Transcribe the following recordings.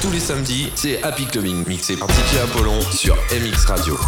Tous les samedis, c'est Happy Clubbing, mixé par DJ Apollon sur MX Radio.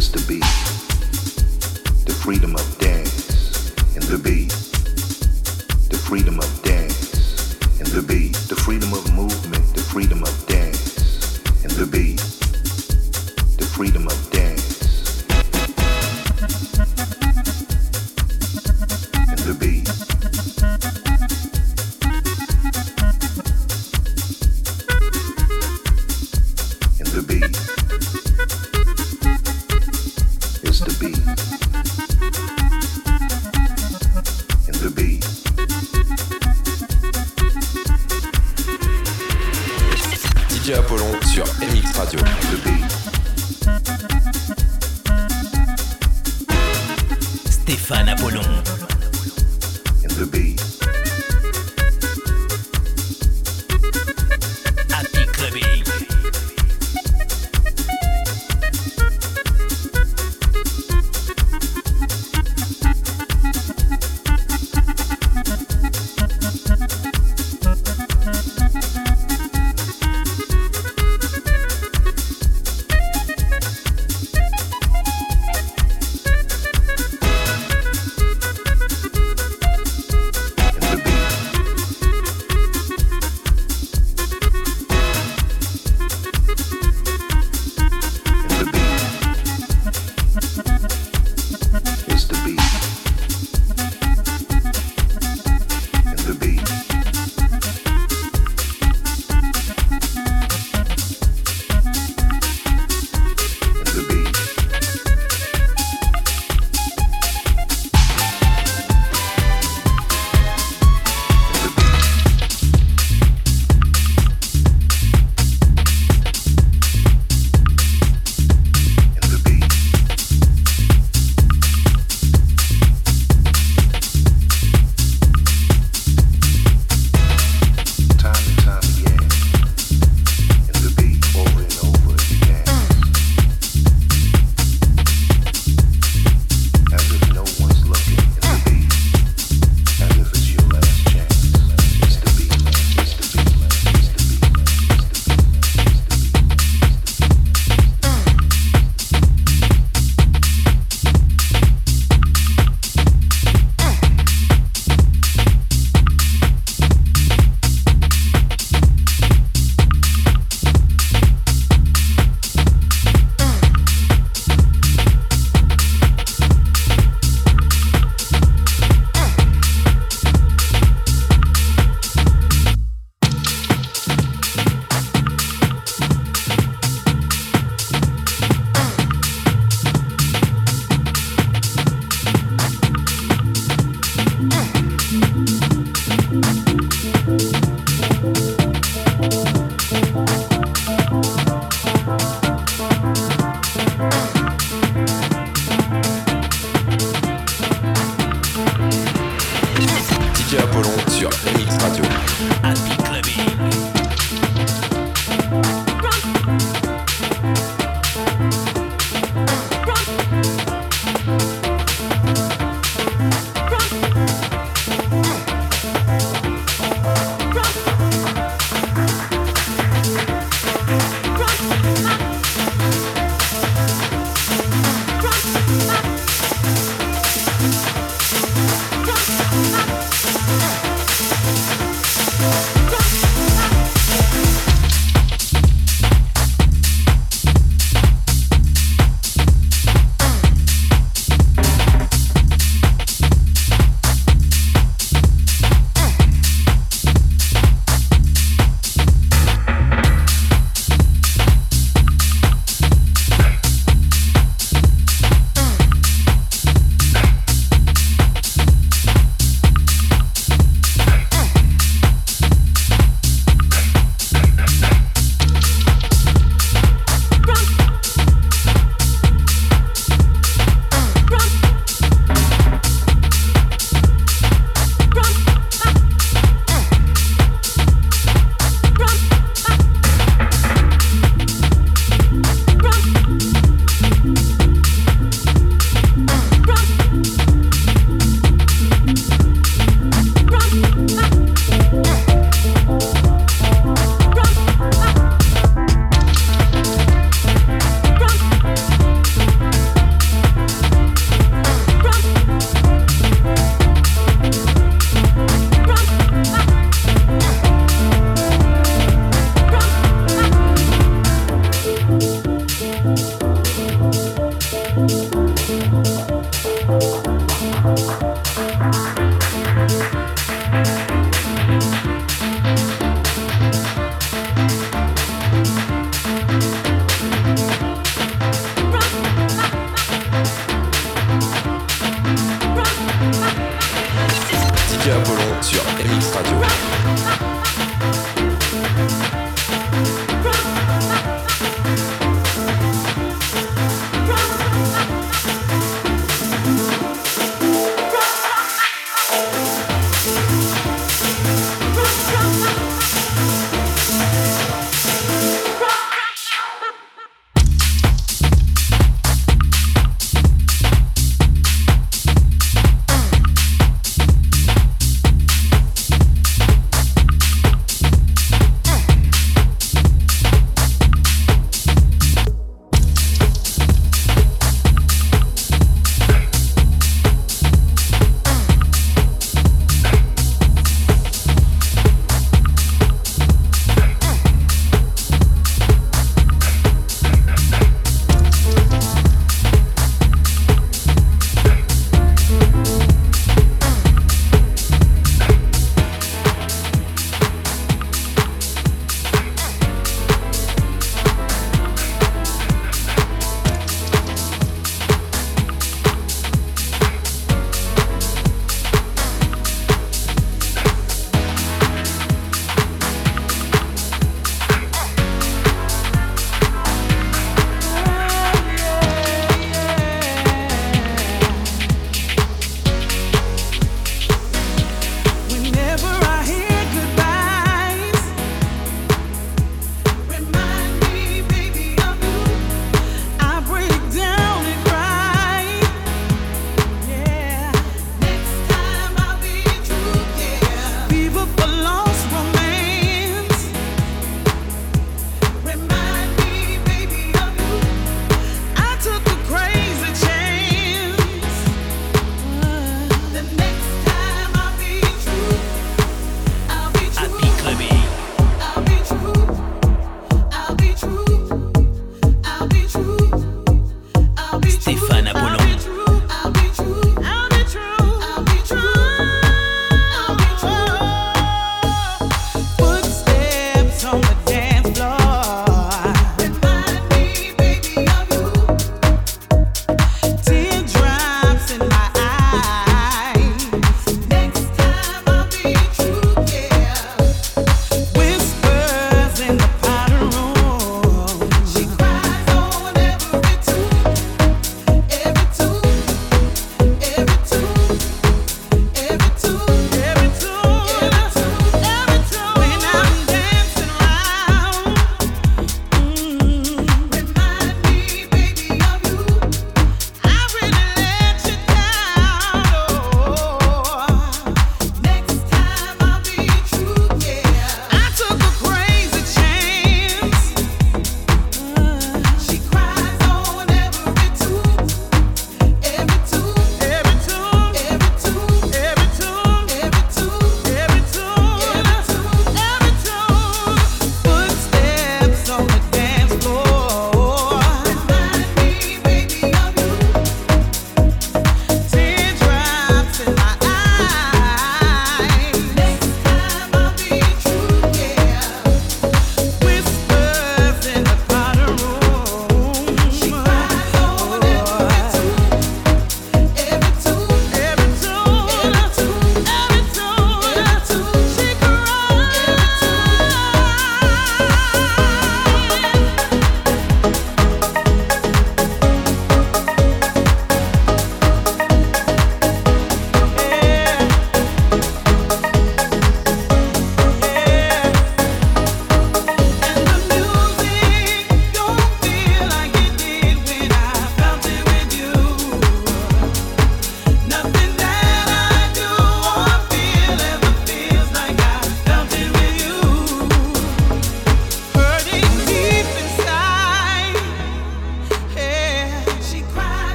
Used to be.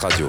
Radio.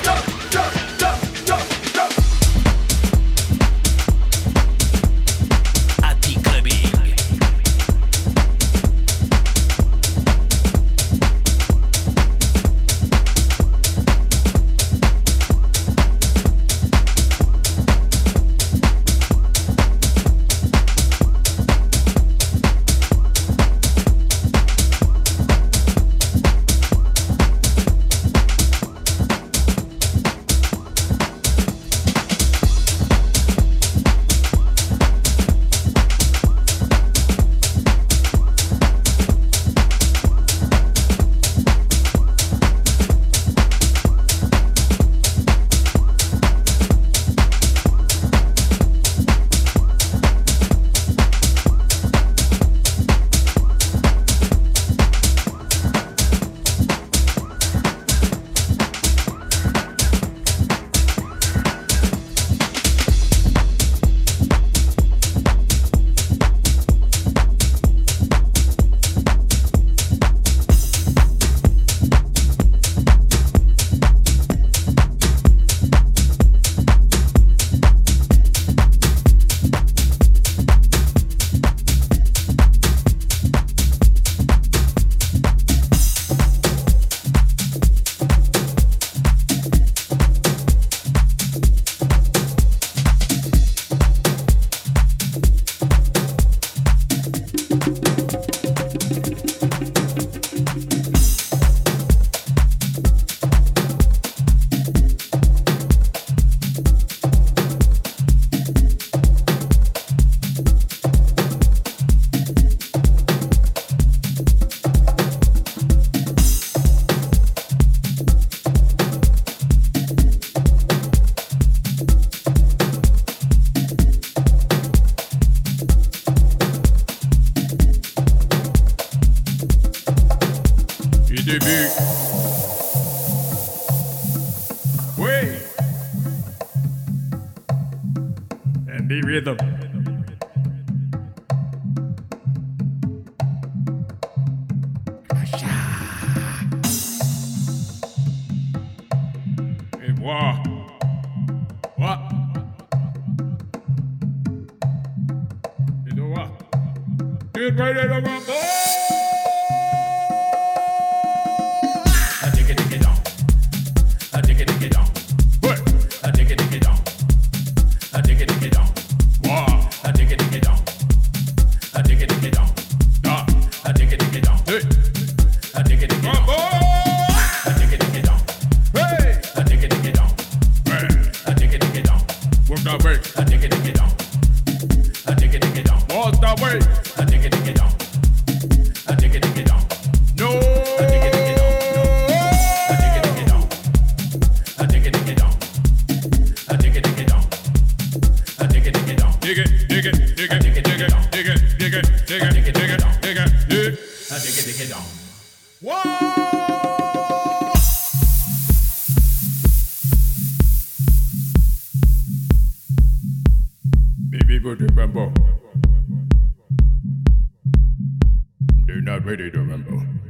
people to rumble. They're not ready to remember.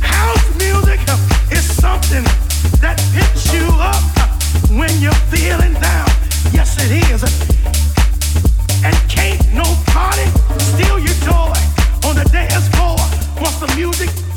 house music is something that picks you up when you're feeling down. Yes, it is. And can't steal your joy on the dance floor once the music